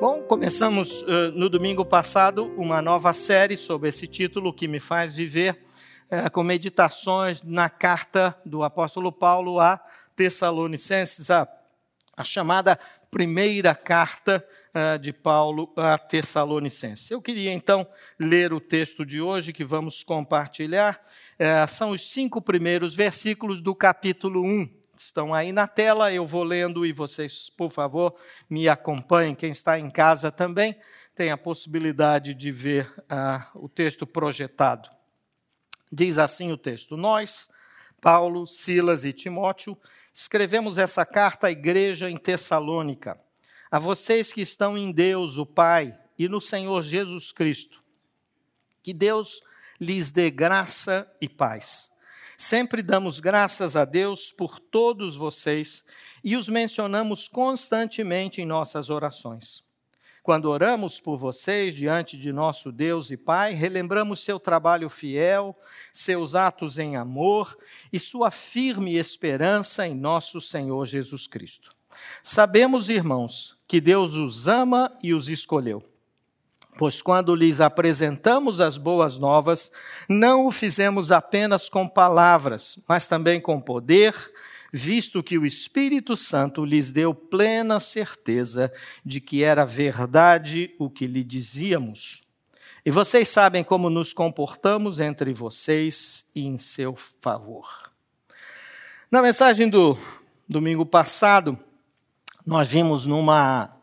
Bom, começamos uh, no domingo passado uma nova série sobre esse título que me faz viver, uh, com meditações na carta do apóstolo Paulo a Tessalonicenses, a, a chamada primeira carta uh, de Paulo a Tessalonicenses. Eu queria então ler o texto de hoje que vamos compartilhar. são os cinco primeiros versículos do capítulo 1 estão aí na tela, eu vou lendo e vocês, por favor, me acompanhem. Quem está em casa também tem a possibilidade de ver uh, o texto projetado. Diz assim o texto: Nós, Paulo, Silas e Timóteo, escrevemos essa carta à igreja em Tessalônica, a vocês que estão em Deus, o Pai, e no Senhor Jesus Cristo. Que Deus lhes dê graça e paz. Sempre damos graças a Deus por todos vocês e os mencionamos constantemente em nossas orações. Quando oramos por vocês diante de nosso Deus e Pai, relembramos seu trabalho fiel, seus atos em amor e sua firme esperança em nosso Senhor Jesus Cristo. Sabemos, irmãos, que Deus os ama e os escolheu Pois quando lhes apresentamos as boas novas, não o fizemos apenas com palavras, mas também com poder, visto que o Espírito Santo lhes deu plena certeza de que era verdade o que lhe dizíamos. E vocês sabem como nos comportamos entre vocês e em seu favor. Na mensagem do domingo passado, nós vimos numa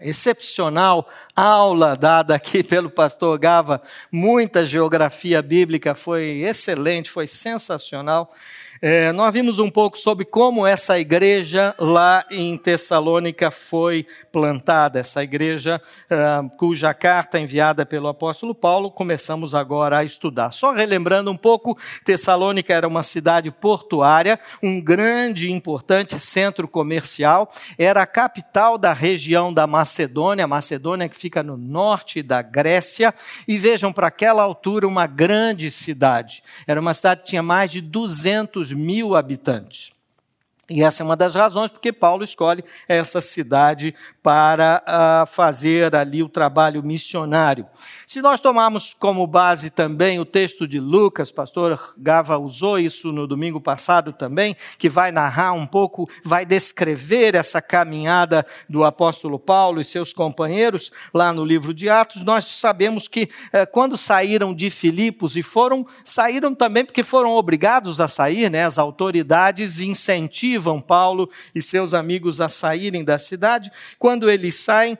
excepcional aula dada aqui pelo pastor Gava, muita geografia bíblica, foi excelente, foi sensacional. É, nós vimos um pouco sobre como essa igreja lá em Tessalônica foi plantada, essa igreja uh, cuja carta enviada pelo apóstolo Paulo começamos agora a estudar. Só relembrando um pouco, Tessalônica era uma cidade portuária, um grande e importante centro comercial, era a capital da região da Macedônia, Macedônia que fica no norte da Grécia, e vejam, para aquela altura, uma grande cidade. Era uma cidade que tinha mais de 200 mil habitantes. E essa é uma das razões porque Paulo escolhe essa cidade para uh, fazer ali o trabalho missionário. Se nós tomarmos como base também o texto de Lucas, pastor Gava usou isso no domingo passado também, que vai narrar um pouco, vai descrever essa caminhada do apóstolo Paulo e seus companheiros lá no livro de Atos, nós sabemos que eh, quando saíram de Filipos e foram, saíram também porque foram obrigados a sair, né? As autoridades incentivam Paulo e seus amigos a saírem da cidade. Quando eles saem,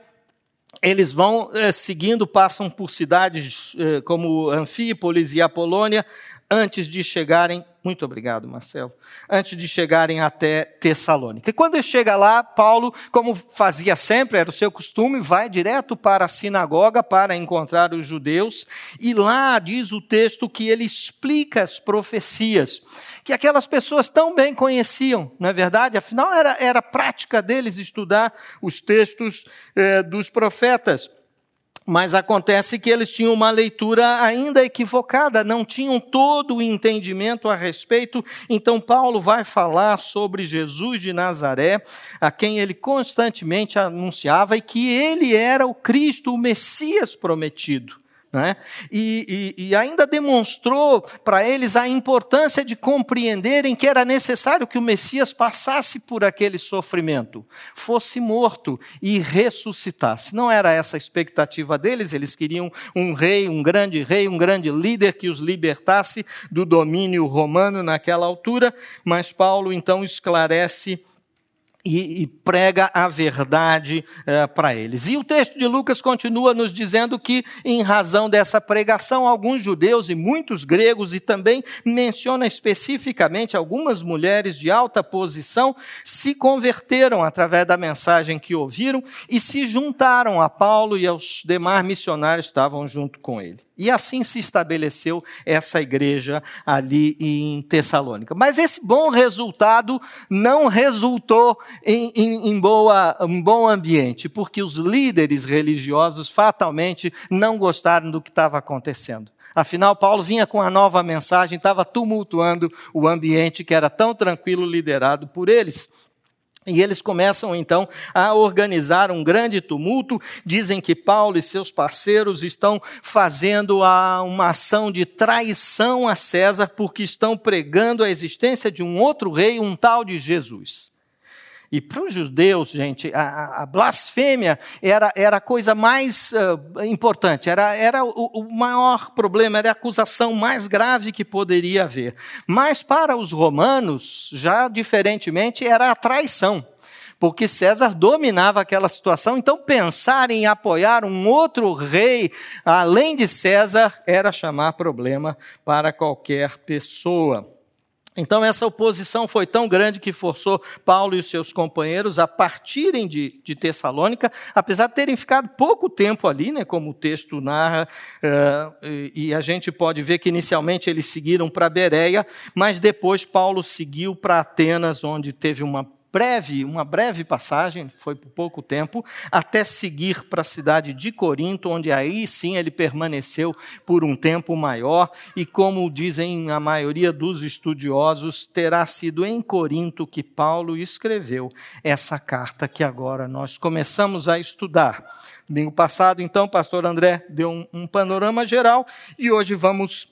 eles vão eh, seguindo, passam por cidades eh, como Anfípolis e Apolônia, antes de chegarem, muito obrigado, Marcelo, antes de chegarem até Tessalônica. E quando ele chega lá, Paulo, como fazia sempre, era o seu costume, vai direto para a sinagoga para encontrar os judeus, e lá diz o texto que ele explica as profecias que aquelas pessoas tão bem conheciam, não é verdade? Afinal, era, era prática deles estudar os textos eh, dos profetas. Mas acontece que eles tinham uma leitura ainda equivocada, não tinham todo o entendimento a respeito. Então, Paulo vai falar sobre Jesus de Nazaré, a quem ele constantemente anunciava e que ele era o Cristo, o Messias prometido. Né? E, e, e, ainda demonstrou para eles a importância de compreenderem que era necessário que o Messias passasse por aquele sofrimento, fosse morto e ressuscitasse. Não era essa a expectativa deles, eles queriam um rei, um grande rei, um grande líder que os libertasse do domínio romano naquela altura, mas Paulo então esclarece e, e, prega a verdade é, para eles. E o texto de Lucas continua nos dizendo que, em razão dessa pregação, alguns judeus e muitos gregos, e também menciona especificamente algumas mulheres de alta posição, se converteram através da mensagem que ouviram e se juntaram a Paulo e aos demais missionários que estavam junto com ele. E assim se estabeleceu essa igreja ali em Tessalônica. Mas esse bom resultado não resultou em, em, em boa, um bom ambiente, porque os líderes religiosos fatalmente não gostaram do que estava acontecendo. Afinal, Paulo vinha com a nova mensagem, estava tumultuando o ambiente que era tão tranquilo liderado por eles. E eles começam então a organizar um grande tumulto. Dizem que Paulo e seus parceiros estão fazendo uma ação de traição a César porque estão pregando a existência de um outro rei, um tal de Jesus. E para os judeus, gente, a, a, blasfêmia era, era a coisa mais uh, importante, era, era o, o, maior problema, era a acusação mais grave que poderia haver. Mas para os romanos, já diferentemente, era a traição. Porque César dominava aquela situação, então pensar em apoiar um outro rei além de César era chamar problema para qualquer pessoa. Então, essa oposição foi tão grande que forçou Paulo e os seus companheiros a partirem de, de Tessalônica, apesar de terem ficado pouco tempo ali, né, como o texto narra, uh, e a gente pode ver que inicialmente eles seguiram para Bereia, mas depois Paulo seguiu para Atenas, onde teve uma breve, uma breve passagem, foi por pouco tempo, até seguir para a cidade de Corinto, onde aí sim ele permaneceu por um tempo maior, e como dizem a maioria dos estudiosos, terá sido em Corinto que Paulo escreveu essa carta que agora nós começamos a estudar. Domingo passado, então, o pastor André deu um, um panorama geral e hoje vamos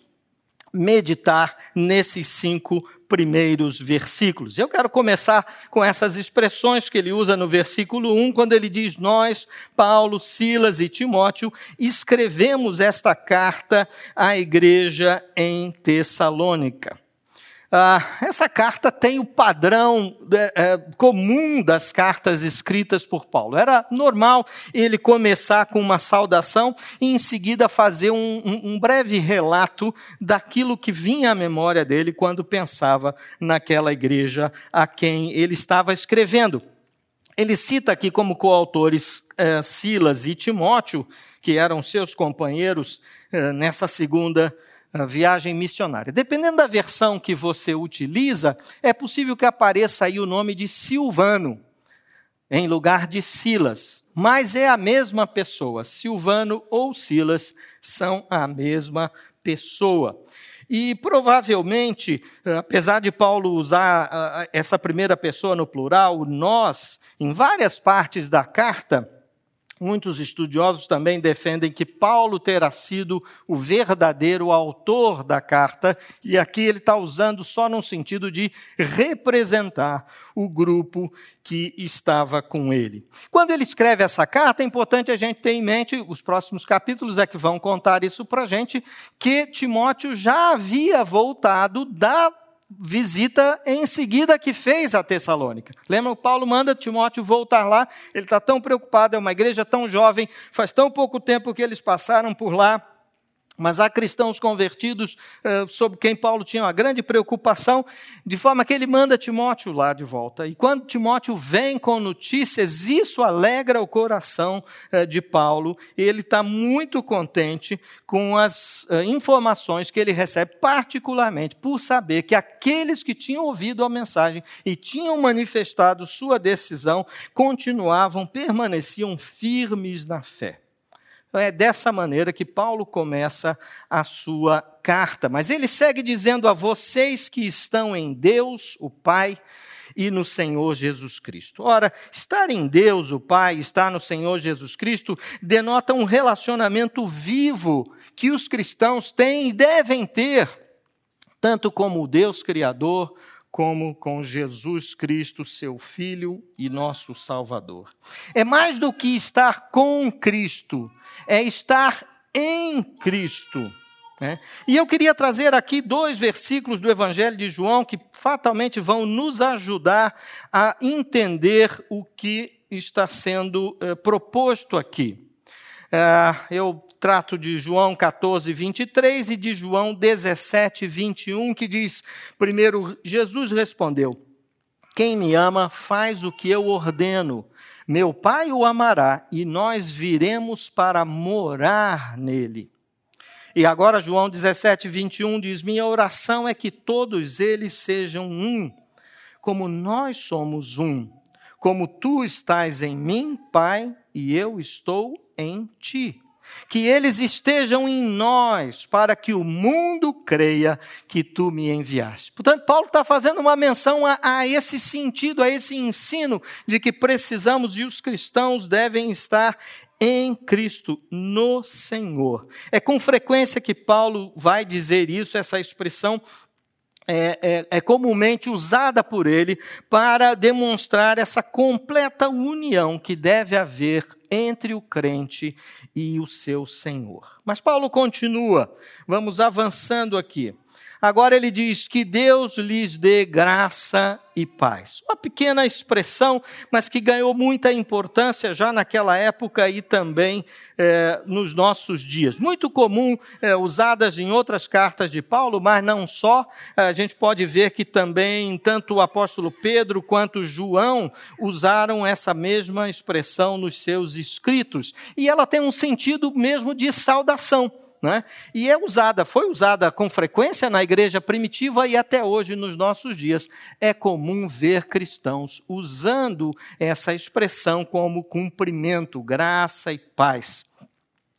meditar nesses cinco primeiros versículos. Eu quero começar com essas expressões que ele usa no versículo 1, quando ele diz: Nós, Paulo, Silas e Timóteo, escrevemos esta carta à igreja em Tessalônica. Ah, essa carta tem o padrão é, comum das cartas escritas por Paulo. Era normal ele começar com uma saudação e, em seguida, fazer um, um, um breve relato daquilo que vinha à memória dele quando pensava naquela igreja a quem ele estava escrevendo. Ele cita aqui como coautores é, Silas e Timóteo, que eram seus companheiros é, nessa segunda viagem missionária. Dependendo da versão que você utiliza, é possível que apareça aí o nome de Silvano, em lugar de Silas. Mas é a mesma pessoa. Silvano ou Silas são a mesma pessoa. E provavelmente, apesar de Paulo usar essa primeira pessoa no plural, nós, em várias partes da carta, Muitos estudiosos também defendem que Paulo terá sido o verdadeiro autor da carta, e aqui ele está usando só no sentido de representar o grupo que estava com ele. Quando ele escreve essa carta, é importante a gente ter em mente, os próximos capítulos é que vão contar isso para a gente, que Timóteo já havia voltado da visita em seguida que fez a Tessalônica. Lembra, Paulo manda Timóteo voltar lá, ele está tão preocupado, é uma igreja tão jovem, faz tão pouco tempo que eles passaram por lá, mas há cristãos convertidos uh, sobre quem Paulo tinha uma grande preocupação, de forma que ele manda Timóteo lá de volta. E quando Timóteo vem com notícias, isso alegra o coração uh, de Paulo, ele está muito contente com as uh, informações que ele recebe, particularmente por saber que aqueles que tinham ouvido a mensagem e tinham manifestado sua decisão continuavam, permaneciam firmes na fé. Então é dessa maneira que Paulo começa a sua carta. Mas ele segue dizendo a vocês que estão em Deus, o Pai, e no Senhor Jesus Cristo. Ora, estar em Deus, o Pai, estar no Senhor Jesus Cristo, denota um relacionamento vivo que os cristãos têm e devem ter, tanto como o Deus Criador, como com Jesus Cristo, seu Filho e nosso Salvador. É mais do que estar com Cristo, é estar em Cristo. Né? E eu queria trazer aqui dois versículos do Evangelho de João que fatalmente vão nos ajudar a entender o que está sendo eh, proposto aqui. Eh, eu trato de João 14, 23 e de João 17, 21, que diz: primeiro, Jesus respondeu: Quem me ama faz o que eu ordeno. Meu Pai o amará e nós viremos para morar nele. E agora, João 17, 21 diz: Minha oração é que todos eles sejam um, como nós somos um. Como tu estás em mim, Pai, e eu estou em ti. Que eles estejam em nós, para que o mundo creia que tu me enviaste. Portanto, Paulo está fazendo uma menção a, a, esse sentido, a esse ensino de que precisamos e os cristãos devem estar em Cristo, no Senhor. É com frequência que Paulo vai dizer isso, essa expressão é, é, é, comumente usada por ele para demonstrar essa completa união que deve haver entre o crente e o seu Senhor. Mas Paulo continua, vamos avançando aqui. Agora ele diz que Deus lhes dê graça e paz. Uma pequena expressão, mas que ganhou muita importância já naquela época e também é, nos nossos dias. Muito comum, é, usadas em outras cartas de Paulo, mas não só. A gente pode ver que também tanto o apóstolo Pedro quanto João usaram essa mesma expressão nos seus escritos. E ela tem um sentido mesmo de saudação. Né? E é usada, foi usada com frequência na igreja primitiva e até hoje, nos nossos dias, é comum ver cristãos usando essa expressão como cumprimento, graça e paz.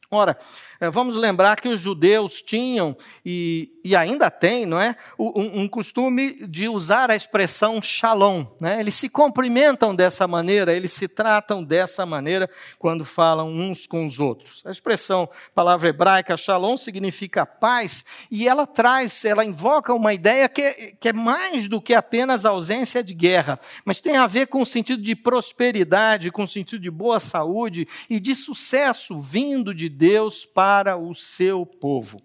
Ora, eh, vamos lembrar que os judeus tinham, e, e ainda têm, não é? Um, um, costume de usar a expressão shalom. Né? Eles se cumprimentam dessa maneira, eles se tratam dessa maneira quando falam uns com os outros. A expressão, palavra hebraica shalom, significa paz, e ela traz, ela invoca uma ideia que, que é mais do que apenas a ausência de guerra, mas tem a ver com o sentido de prosperidade, com o sentido de boa saúde e de sucesso vindo de Deus para o seu povo.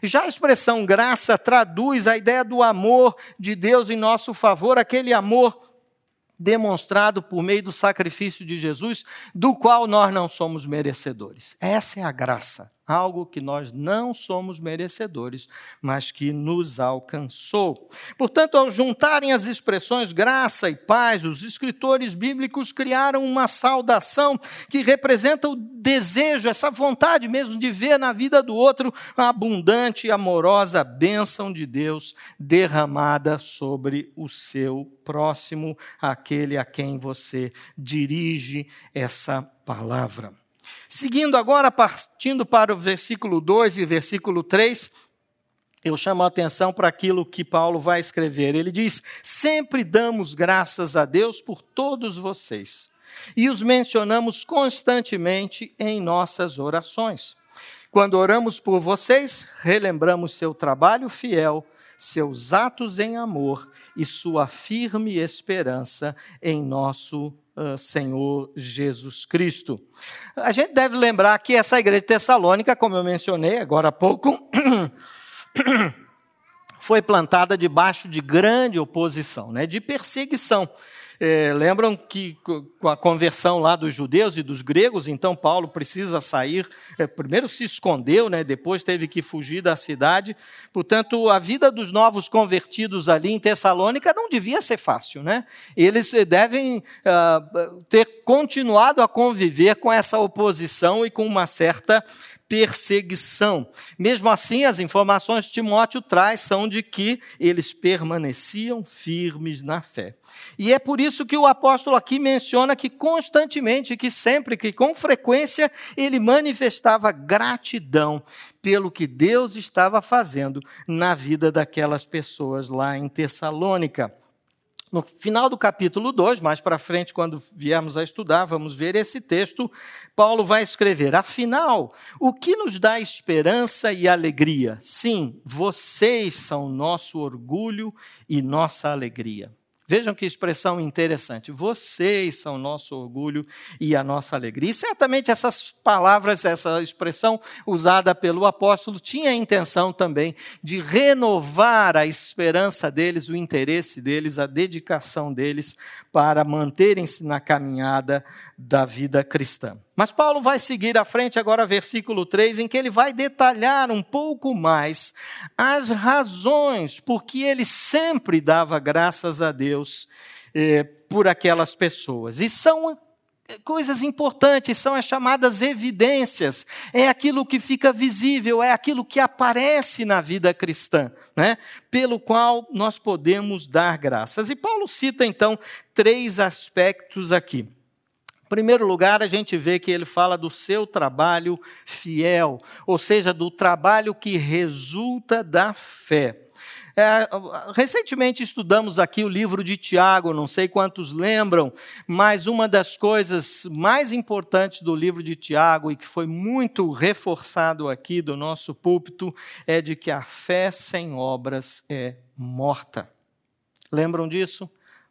Já a expressão graça traduz a ideia do amor de Deus em nosso favor, aquele amor demonstrado por meio do sacrifício de Jesus, do qual nós não somos merecedores. Essa é a graça algo que nós não somos merecedores, mas que nos alcançou. Portanto, ao juntarem as expressões graça e paz, os escritores bíblicos criaram uma saudação que representa o desejo, essa vontade mesmo de ver na vida do outro a abundante e amorosa bênção de Deus derramada sobre o seu próximo, aquele a quem você dirige essa palavra. Seguindo agora, partindo para o versículo 2 e versículo 3, eu chamo a atenção para aquilo que Paulo vai escrever. Ele diz: Sempre damos graças a Deus por todos vocês, e os mencionamos constantemente em nossas orações. Quando oramos por vocês, relembramos seu trabalho fiel, seus atos em amor e sua firme esperança em nosso uh, Senhor Jesus Cristo. A gente deve lembrar que essa igreja de Tessalônica, como eu mencionei agora há pouco, foi plantada debaixo de grande oposição, né, de perseguição. É, lembram que com a conversão lá dos judeus e dos gregos, então Paulo precisa sair. É, primeiro se escondeu, né, depois teve que fugir da cidade. Portanto, a vida dos novos convertidos ali em Tessalônica não devia ser fácil. Né? Eles devem uh, ter continuado a conviver com essa oposição e com uma certa perseguição. Mesmo assim, as informações que Timóteo traz são de que eles permaneciam firmes na fé. E é por isso que o apóstolo aqui menciona que constantemente, que sempre, que com frequência, ele manifestava gratidão pelo que Deus estava fazendo na vida daquelas pessoas lá em Tessalônica. No final do capítulo 2, mais para frente, quando viermos a estudar, vamos ver esse texto. Paulo vai escrever: Afinal, o que nos dá esperança e alegria? Sim, vocês são nosso orgulho e nossa alegria. Vejam que expressão interessante. Vocês são nosso orgulho e a nossa alegria. E certamente essas palavras, essa expressão usada pelo apóstolo, tinha a intenção também de renovar a esperança deles, o interesse deles, a dedicação deles para manterem-se na caminhada da vida cristã. Mas Paulo vai seguir à frente agora, versículo 3, em que ele vai detalhar um pouco mais as razões por que ele sempre dava graças a Deus eh, por aquelas pessoas. E são coisas importantes, são as chamadas evidências. É aquilo que fica visível, é aquilo que aparece na vida cristã, né? pelo qual nós podemos dar graças. E Paulo cita então três aspectos aqui. Em primeiro lugar, a gente vê que ele fala do seu trabalho fiel, ou seja, do trabalho que resulta da fé. É, recentemente estudamos aqui o livro de Tiago, não sei quantos lembram, mas uma das coisas mais importantes do livro de Tiago e que foi muito reforçado aqui do nosso púlpito é de que a fé sem obras é morta. Lembram disso?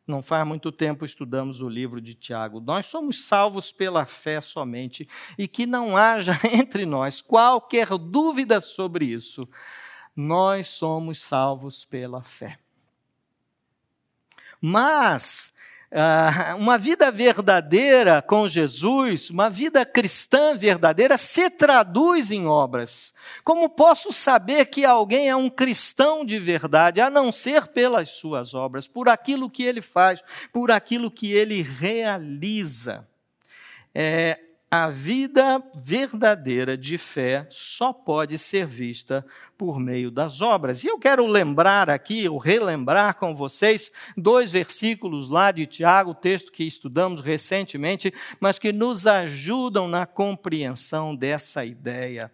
Não faz muito tempo estudamos o livro de Tiago. Nós somos salvos pela fé somente e que não haja entre nós qualquer dúvida sobre isso. Nós somos salvos pela fé. Mas Uh, uma vida verdadeira com Jesus, uma vida cristã verdadeira, se traduz em obras. Como posso saber que alguém é um cristão de verdade, a não ser pelas suas obras, por aquilo que ele faz, por aquilo que ele realiza? É, a vida verdadeira de fé só pode ser vista por meio das obras. E eu quero lembrar aqui, ou relembrar com vocês, dois versículos lá de Tiago, texto que estudamos recentemente, mas que nos ajudam na compreensão dessa ideia.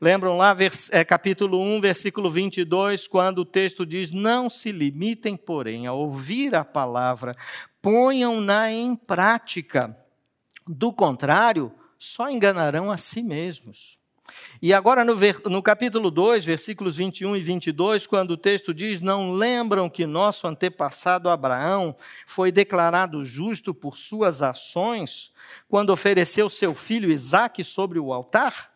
Lembram lá, é, capítulo 1, versículo 22, quando o texto diz: Não se limitem, porém, a ouvir a palavra, ponham-na em prática do contrário, só enganarão a si mesmos. E agora, no, no, capítulo 2, versículos 21 e 22, quando o texto diz: Não lembram que nosso antepassado Abraão foi declarado justo por suas ações, quando ofereceu seu filho Isaque sobre o altar?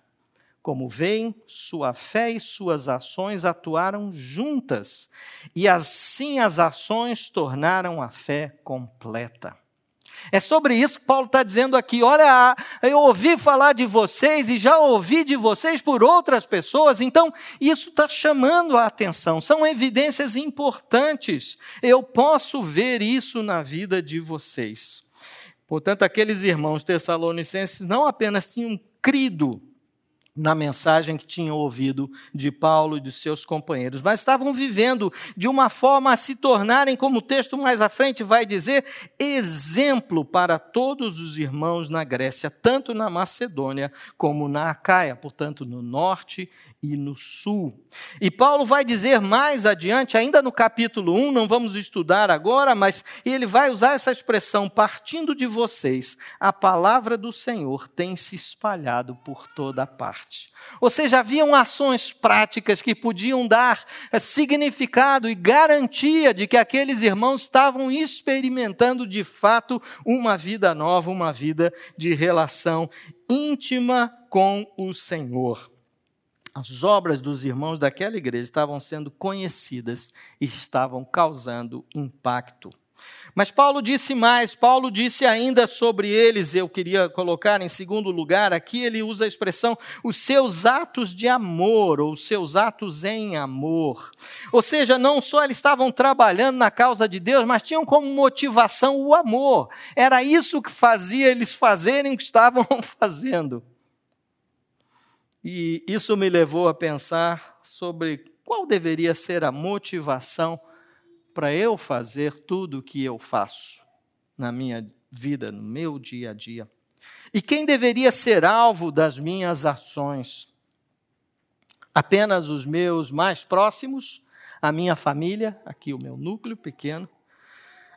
Como veem, sua fé e suas ações atuaram juntas, e assim as ações tornaram a fé completa. É sobre isso que Paulo está dizendo aqui. Olha, eu ouvi falar de vocês e já ouvi de vocês por outras pessoas, então isso está chamando a atenção. São evidências importantes. Eu posso ver isso na vida de vocês. Portanto, aqueles irmãos tessalonicenses não apenas tinham crido na mensagem que tinham ouvido de Paulo e dos seus companheiros, mas estavam vivendo de uma forma a se tornarem, como o texto mais à frente vai dizer, exemplo para todos os irmãos na Grécia, tanto na Macedônia como na Acaia, portanto, no norte e no sul. E Paulo vai dizer mais adiante, ainda no capítulo 1, não vamos estudar agora, mas ele vai usar essa expressão: partindo de vocês, a palavra do Senhor tem se espalhado por toda parte. Ou seja, haviam ações práticas que podiam dar eh, significado e garantia de que aqueles irmãos estavam experimentando de fato uma vida nova, uma vida de relação íntima com o Senhor. As obras dos irmãos daquela igreja estavam sendo conhecidas e estavam causando impacto. Mas Paulo disse mais, Paulo disse ainda sobre eles, eu queria colocar em segundo lugar, aqui ele usa a expressão os seus atos de amor, ou os seus atos em amor. Ou seja, não só eles estavam trabalhando na causa de Deus, mas tinham como motivação o amor. Era isso que fazia eles fazerem o que estavam fazendo. E isso me levou a pensar sobre qual deveria ser a motivação para eu fazer tudo o que eu faço na minha vida, no meu dia a dia. E quem deveria ser alvo das minhas ações? Apenas os meus mais próximos, a minha família, aqui o meu núcleo pequeno,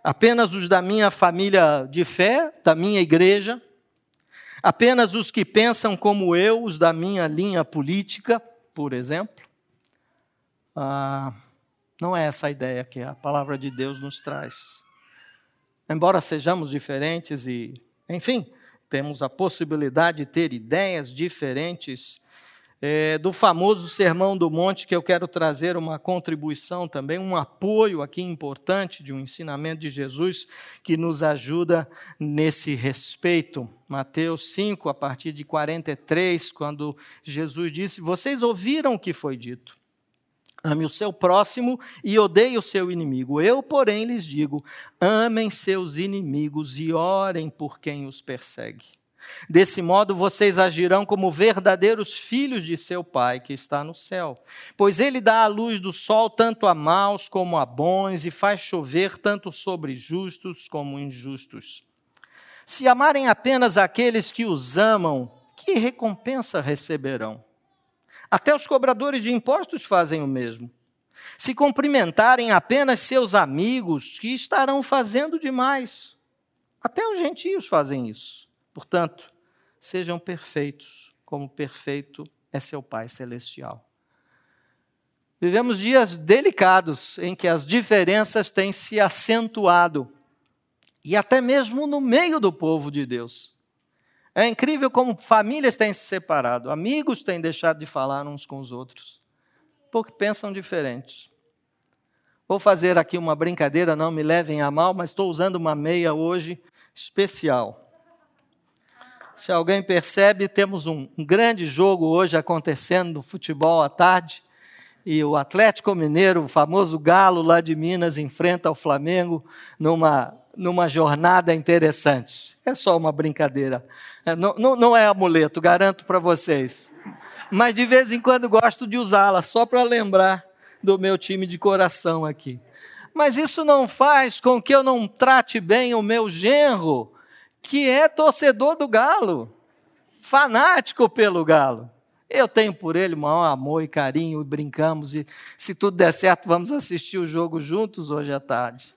apenas os da minha família de fé, da minha igreja, Apenas os que pensam como eu, os da minha linha política, por exemplo. Ah, não é essa a ideia que a palavra de Deus nos traz. Embora sejamos diferentes e, enfim, temos a possibilidade de ter ideias diferentes, é, do famoso Sermão do Monte, que eu quero trazer uma contribuição também, um apoio aqui importante de um ensinamento de Jesus que nos ajuda nesse respeito. Mateus 5, a partir de 43, quando Jesus disse: Vocês ouviram o que foi dito. Ame o seu próximo e odeie o seu inimigo. Eu, porém, lhes digo: amem seus inimigos e orem por quem os persegue. Desse modo vocês agirão como verdadeiros filhos de seu Pai que está no céu. Pois ele dá a luz do sol tanto a maus como a bons e faz chover tanto sobre justos como injustos. Se amarem apenas aqueles que os amam, que recompensa receberão? Até os cobradores de impostos fazem o mesmo. Se cumprimentarem apenas seus amigos, que estarão fazendo demais? Até os gentios fazem isso. Portanto, sejam perfeitos, como perfeito é seu Pai Celestial. Vivemos dias delicados em que as diferenças têm se acentuado, e até mesmo no meio do povo de Deus. É incrível como famílias têm se separado, amigos têm deixado de falar uns com os outros, porque pensam diferentes. Vou fazer aqui uma brincadeira, não me levem a mal, mas estou usando uma meia hoje especial. Se alguém percebe, temos um, grande jogo hoje acontecendo futebol à tarde. E o Atlético Mineiro, o famoso galo lá de Minas, enfrenta o Flamengo numa, numa jornada interessante. É só uma brincadeira. É, não, não, não é amuleto, garanto para vocês. Mas de vez em quando gosto de usá-la, só para lembrar do meu time de coração aqui. Mas isso não faz com que eu não trate bem o meu genro, que é torcedor do Galo, fanático pelo Galo. Eu tenho por ele o maior amor e carinho, e brincamos, e se tudo der certo, vamos assistir o jogo juntos hoje à tarde.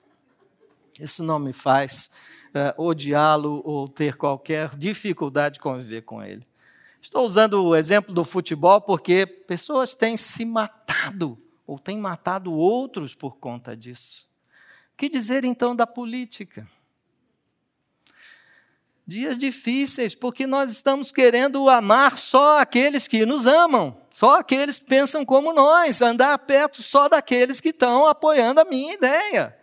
Isso não me faz uh, odiá-lo ou ter qualquer dificuldade de conviver com ele. Estou usando o exemplo do futebol porque pessoas têm se matado ou têm matado outros por conta disso. O que dizer então da política? Dias difíceis, porque nós estamos querendo amar só aqueles que nos amam, só aqueles que pensam como nós, andar perto só daqueles que estão apoiando a minha ideia.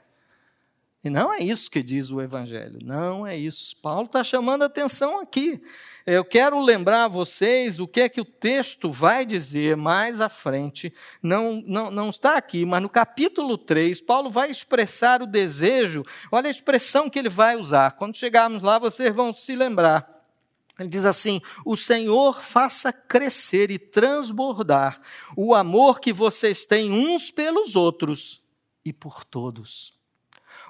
E não é isso que diz o Evangelho, não é isso. Paulo está chamando atenção aqui. Eu quero lembrar a vocês o que é que o texto vai dizer mais à frente. Não, não, não está aqui, mas no capítulo 3, Paulo vai expressar o desejo. Olha a expressão que ele vai usar. Quando chegarmos lá, vocês vão se lembrar. Ele diz assim: O Senhor faça crescer e transbordar o amor que vocês têm uns pelos outros e por todos.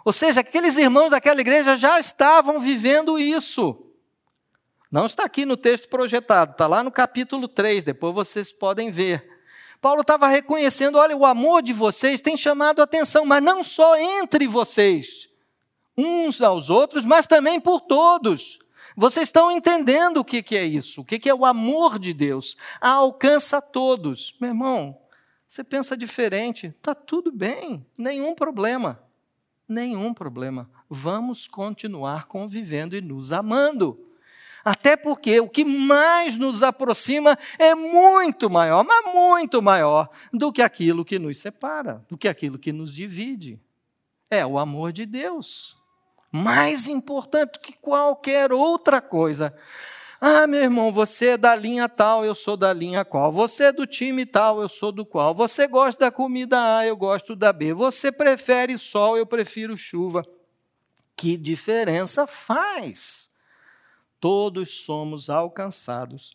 Ou seja, aqueles irmãos daquela igreja já estavam vivendo isso. Não está aqui no texto projetado, está lá no capítulo 3, depois vocês podem ver. Paulo estava reconhecendo: olha, o amor de vocês tem chamado atenção, mas não só entre vocês, uns aos outros, mas também por todos. Vocês estão entendendo o que, é isso? O que, que é o amor de Deus? alcança todos. Meu irmão, você pensa diferente, está tudo bem, nenhum problema. Nenhum problema. Vamos continuar convivendo e nos amando. Até porque o que mais nos aproxima é muito maior, mas muito maior do que aquilo que nos separa, do que aquilo que nos divide. É o amor de Deus. Mais importante que qualquer outra coisa. Ah, meu irmão, você é da linha tal, eu sou da linha qual. Você é do time tal, eu sou do qual. Você gosta da comida A, eu gosto da B. Você prefere sol, eu prefiro chuva. Que diferença faz? Todos somos alcançados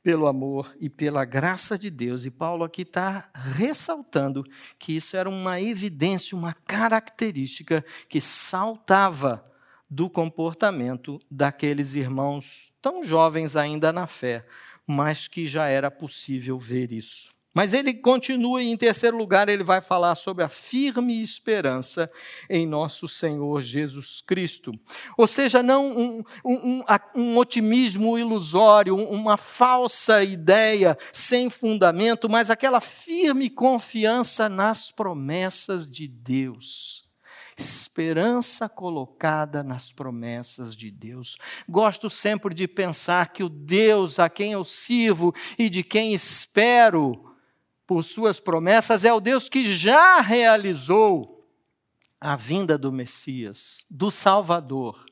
pelo amor e pela graça de Deus. E Paulo aqui está ressaltando que isso era uma evidência, uma característica que saltava do comportamento daqueles irmãos tão jovens ainda na fé, mas que já era possível ver isso. Mas ele continua e, em terceiro lugar, ele vai falar sobre a firme esperança em nosso Senhor Jesus Cristo. Ou seja, não um, um, um, otimismo ilusório, uma falsa ideia sem fundamento, mas aquela firme confiança nas promessas de Deus esperança colocada nas promessas de Deus. Gosto sempre de pensar que o Deus a quem eu sirvo e de quem espero por suas promessas, é o Deus que já realizou a vinda do Messias, do Salvador,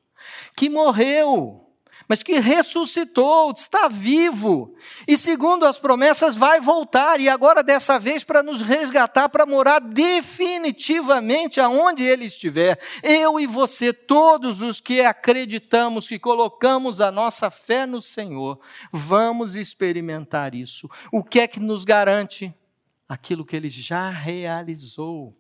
que morreu, mas que ressuscitou, está vivo, e segundo as promessas vai voltar, e agora dessa vez para nos resgatar, para morar definitivamente aonde Ele estiver. Eu e você, todos os que acreditamos, que colocamos a nossa fé no Senhor, vamos experimentar isso. O que é que nos garante? aquilo que ele já realizou.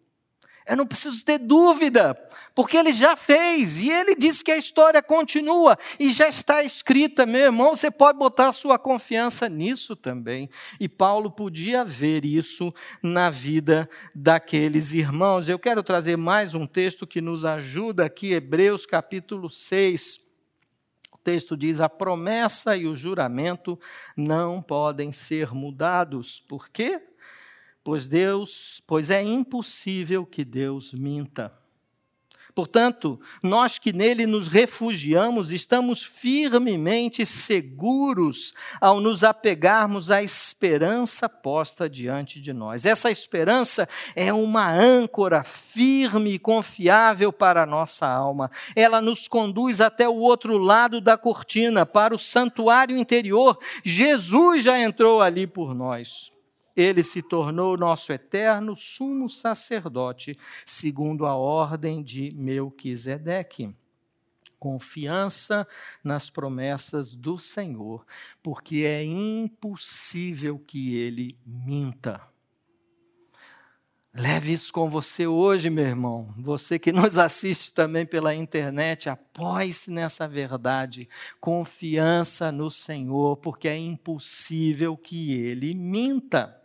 Eu não preciso ter dúvida, porque ele já fez e ele disse que a história continua e já está escrita, meu irmão. Você pode botar sua confiança nisso também. E Paulo podia ver isso na vida daqueles irmãos. Eu quero trazer mais um texto que nos ajuda aqui, Hebreus capítulo 6. O texto diz: A promessa e o juramento não podem ser mudados. Por quê? Pois Deus, pois é impossível que Deus minta. Portanto, nós que nele nos refugiamos, estamos firmemente seguros ao nos apegarmos à esperança posta diante de nós. Essa esperança é uma âncora firme e confiável para a nossa alma. Ela nos conduz até o outro lado da cortina, para o santuário interior. Jesus já entrou ali por nós ele se tornou nosso eterno sumo sacerdote, segundo a ordem de Melquisedeque. Confiança nas promessas do Senhor, porque é impossível que ele minta. Leve isso com você hoje, meu irmão. Você que nos assiste também pela internet, apoie-se nessa verdade. Confiança no Senhor, porque é impossível que ele minta.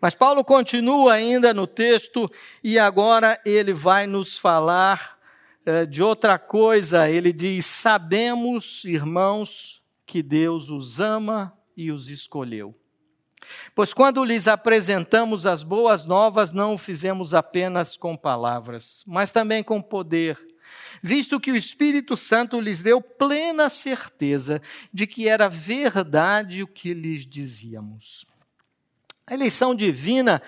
Mas Paulo continua ainda no texto e agora ele vai nos falar eh, de outra coisa. Ele diz: Sabemos, irmãos, que Deus os ama e os escolheu. Pois quando lhes apresentamos as boas novas, não o fizemos apenas com palavras, mas também com poder, visto que o Espírito Santo lhes deu plena certeza de que era verdade o que lhes dizíamos. A eleição divina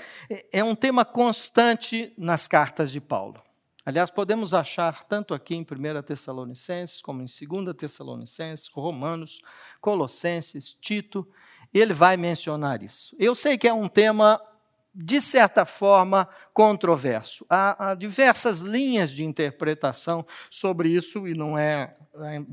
é um tema constante nas cartas de Paulo. Aliás, podemos achar tanto aqui em 1 Tessalonicenses, como em 2 Tessalonicenses, Romanos, Colossenses, Tito, ele vai mencionar isso. Eu sei que é um tema, de certa forma, controverso. Há, há diversas linhas de interpretação sobre isso, e não é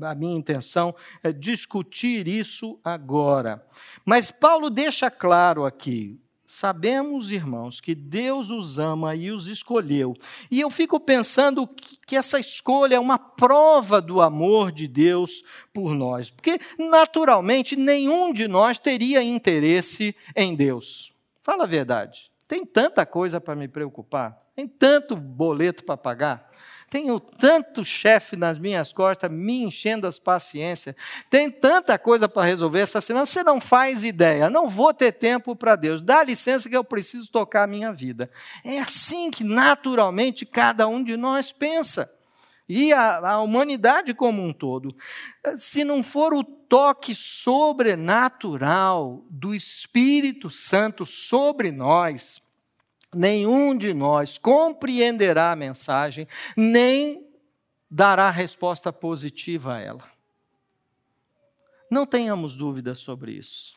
a minha intenção é discutir isso agora. Mas Paulo deixa claro aqui, Sabemos, irmãos, que Deus os ama e os escolheu. E eu fico pensando que, que, essa escolha é uma prova do amor de Deus por nós. Porque, naturalmente, nenhum de nós teria interesse em Deus. Fala a verdade. Tem tanta coisa para me preocupar, tem tanto boleto para pagar. Tenho tanto chefe nas minhas costas me enchendo as paciências. Tem tanta coisa para resolver essa semana. Você não faz ideia. Não vou ter tempo para Deus. Dá licença que eu preciso tocar a minha vida. É assim que naturalmente cada um de nós pensa. E a, a humanidade como um todo. Se não for o toque sobrenatural do Espírito Santo sobre nós, nenhum de nós compreenderá a mensagem, nem dará resposta positiva a ela. Não tenhamos dúvidas sobre isso.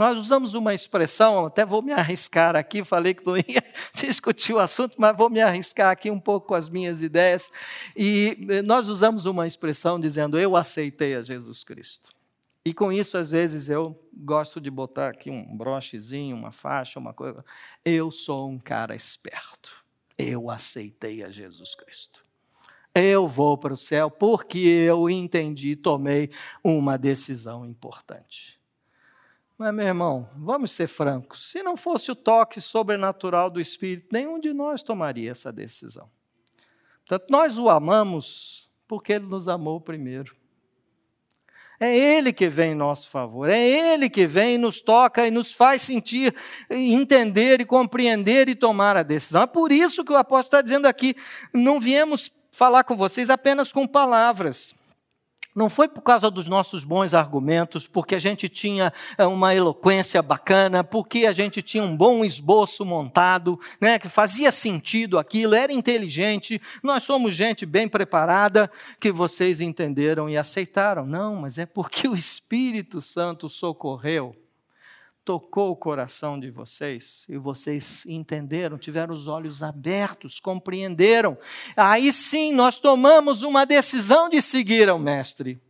Nós usamos uma expressão, até vou me arriscar aqui, falei que não ia discutir o assunto, mas vou me arriscar aqui um pouco com as minhas ideias. E eh, nós usamos uma expressão dizendo: Eu aceitei a Jesus Cristo. E com isso, às vezes, eu gosto de botar aqui um brochezinho, uma faixa, uma coisa. Eu sou um cara esperto. Eu aceitei a Jesus Cristo. Eu vou para o céu porque eu entendi, tomei uma decisão importante. Mas, meu irmão, vamos ser francos: se não fosse o toque sobrenatural do Espírito, nenhum de nós tomaria essa decisão. Portanto, nós o amamos porque ele nos amou primeiro. É Ele que vem em nosso favor, é Ele que vem e nos toca e nos faz sentir, entender e compreender e tomar a decisão. É por isso que o apóstolo está dizendo aqui: não viemos falar com vocês apenas com palavras. Não foi por causa dos nossos bons argumentos, porque a gente tinha eh, uma eloquência bacana, porque a gente tinha um bom esboço montado, né, que fazia sentido aquilo, era inteligente, nós somos gente bem preparada, que vocês entenderam e aceitaram. Não, mas é porque o Espírito Santo socorreu tocou o coração de vocês e vocês entenderam, tiveram os olhos abertos, compreenderam. Aí sim nós tomamos uma decisão de seguir ao Mestre,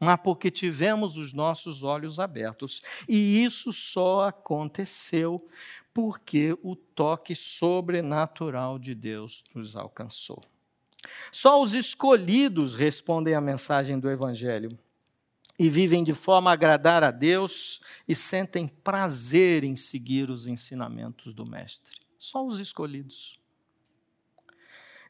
mas porque tivemos os nossos olhos abertos. E isso só aconteceu porque o toque sobrenatural de Deus nos alcançou. Só os escolhidos respondem à mensagem do Evangelho e vivem de forma a agradar a Deus e sentem prazer em seguir os ensinamentos do Mestre. Só os escolhidos.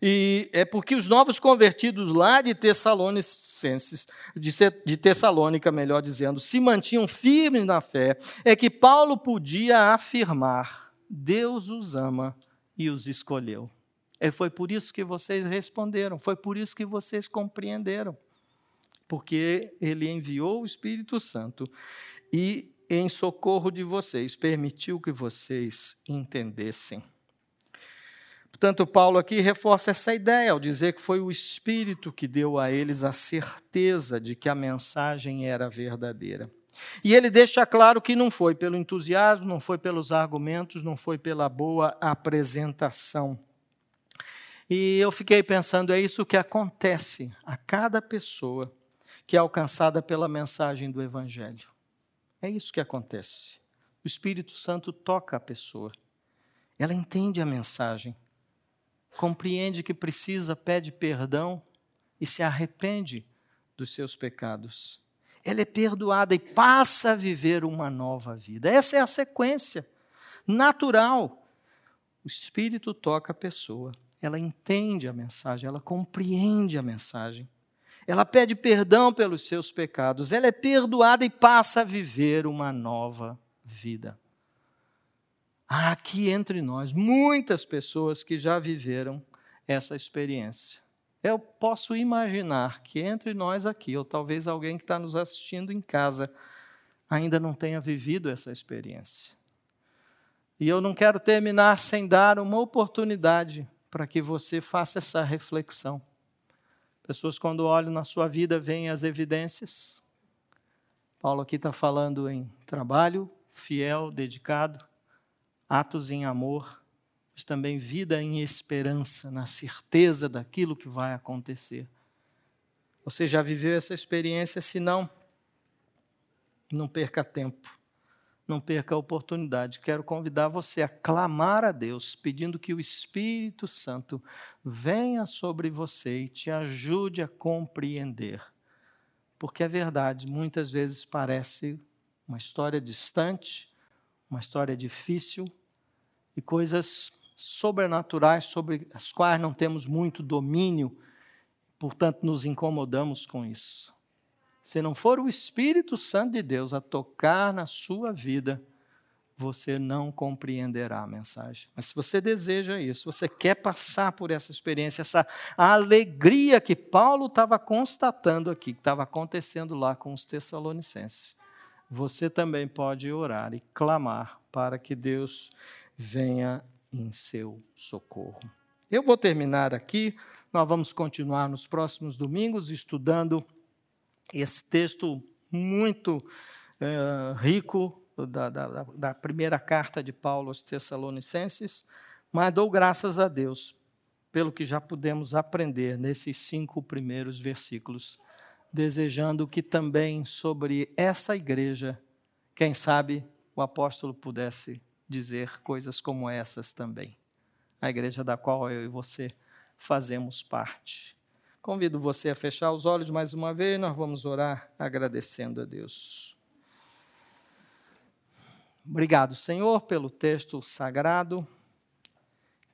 E é porque os novos convertidos lá de Tessalonicenses, de Tessalônica, melhor dizendo, se mantinham firmes na fé, é que Paulo podia afirmar: Deus os ama e os escolheu. É, foi por isso que vocês responderam, foi por isso que vocês compreenderam. Porque ele enviou o Espírito Santo e, em socorro de vocês, permitiu que vocês entendessem. Portanto, Paulo aqui reforça essa ideia ao dizer que foi o Espírito que deu a eles a certeza de que a mensagem era verdadeira. E ele deixa claro que não foi pelo entusiasmo, não foi pelos argumentos, não foi pela boa apresentação. E eu fiquei pensando, é isso que acontece a cada pessoa que é alcançada pela mensagem do Evangelho. É isso que acontece. O Espírito Santo toca a pessoa. Ela entende a mensagem compreende que precisa, pede perdão e se arrepende dos seus pecados. Ela é perdoada e passa a viver uma nova vida. Essa é a sequência natural. O Espírito toca a pessoa, ela entende a mensagem, ela compreende a mensagem. Ela pede perdão pelos seus pecados, ela é perdoada e passa a viver uma nova vida. Há aqui entre nós muitas pessoas que já viveram essa experiência. Eu posso imaginar que entre nós aqui, ou talvez alguém que está nos assistindo em casa, ainda não tenha vivido essa experiência. E eu não quero terminar sem dar uma oportunidade para que você faça essa reflexão. Pessoas, quando olham na sua vida, veem as evidências. Paulo aqui está falando em trabalho fiel, dedicado, atos em amor, mas também vida em esperança, na certeza daquilo que vai acontecer. Você já viveu essa experiência? Se não, não perca tempo, não perca a oportunidade. Quero convidar você a clamar a Deus, pedindo que o Espírito Santo venha sobre você e te ajude a compreender. Porque é verdade, muitas vezes parece uma história distante, uma história difícil, e coisas sobrenaturais sobre as quais não temos muito domínio, portanto nos incomodamos com isso. Se não for o Espírito Santo de Deus a tocar na sua vida, você não compreenderá a mensagem. Mas se você deseja isso, você quer passar por essa experiência, essa alegria que Paulo estava constatando aqui, que estava acontecendo lá com os Tessalonicenses, você também pode orar e clamar para que Deus venha em seu socorro. Eu vou terminar aqui, nós vamos continuar nos próximos domingos estudando esse texto muito é, rico da, da, da primeira carta de Paulo aos Tessalonicenses, mas dou graças a Deus pelo que já pudemos aprender nesses cinco primeiros versículos, desejando que também sobre essa igreja, quem sabe o apóstolo pudesse dizer coisas como essas também. A igreja da qual eu e você fazemos parte. Convido você a fechar os olhos mais uma vez, nós vamos orar agradecendo a Deus. Obrigado, Senhor, pelo texto sagrado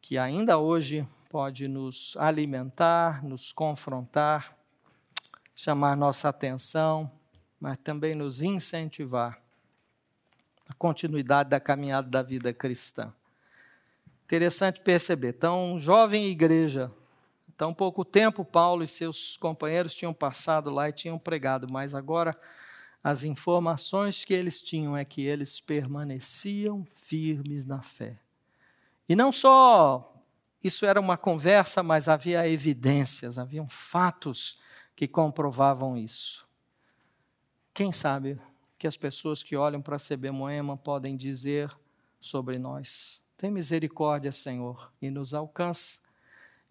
que ainda hoje pode nos alimentar, nos confrontar, chamar nossa atenção, mas também nos incentivar a continuidade da caminhada da vida cristã. Interessante perceber, tão jovem igreja, tão pouco tempo Paulo e seus companheiros tinham passado lá e tinham pregado, mas agora as informações que eles tinham é que eles permaneciam firmes na fé. E não só isso era uma conversa, mas havia evidências, haviam fatos que comprovavam isso. Quem sabe que as pessoas que olham para a CB Moema podem dizer sobre nós. Tem misericórdia, Senhor, e nos alcança.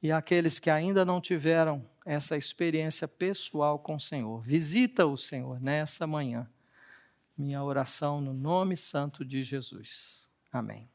E aqueles que ainda não tiveram essa experiência pessoal com o Senhor, visita o Senhor nessa manhã. Minha oração no nome santo de Jesus. Amém.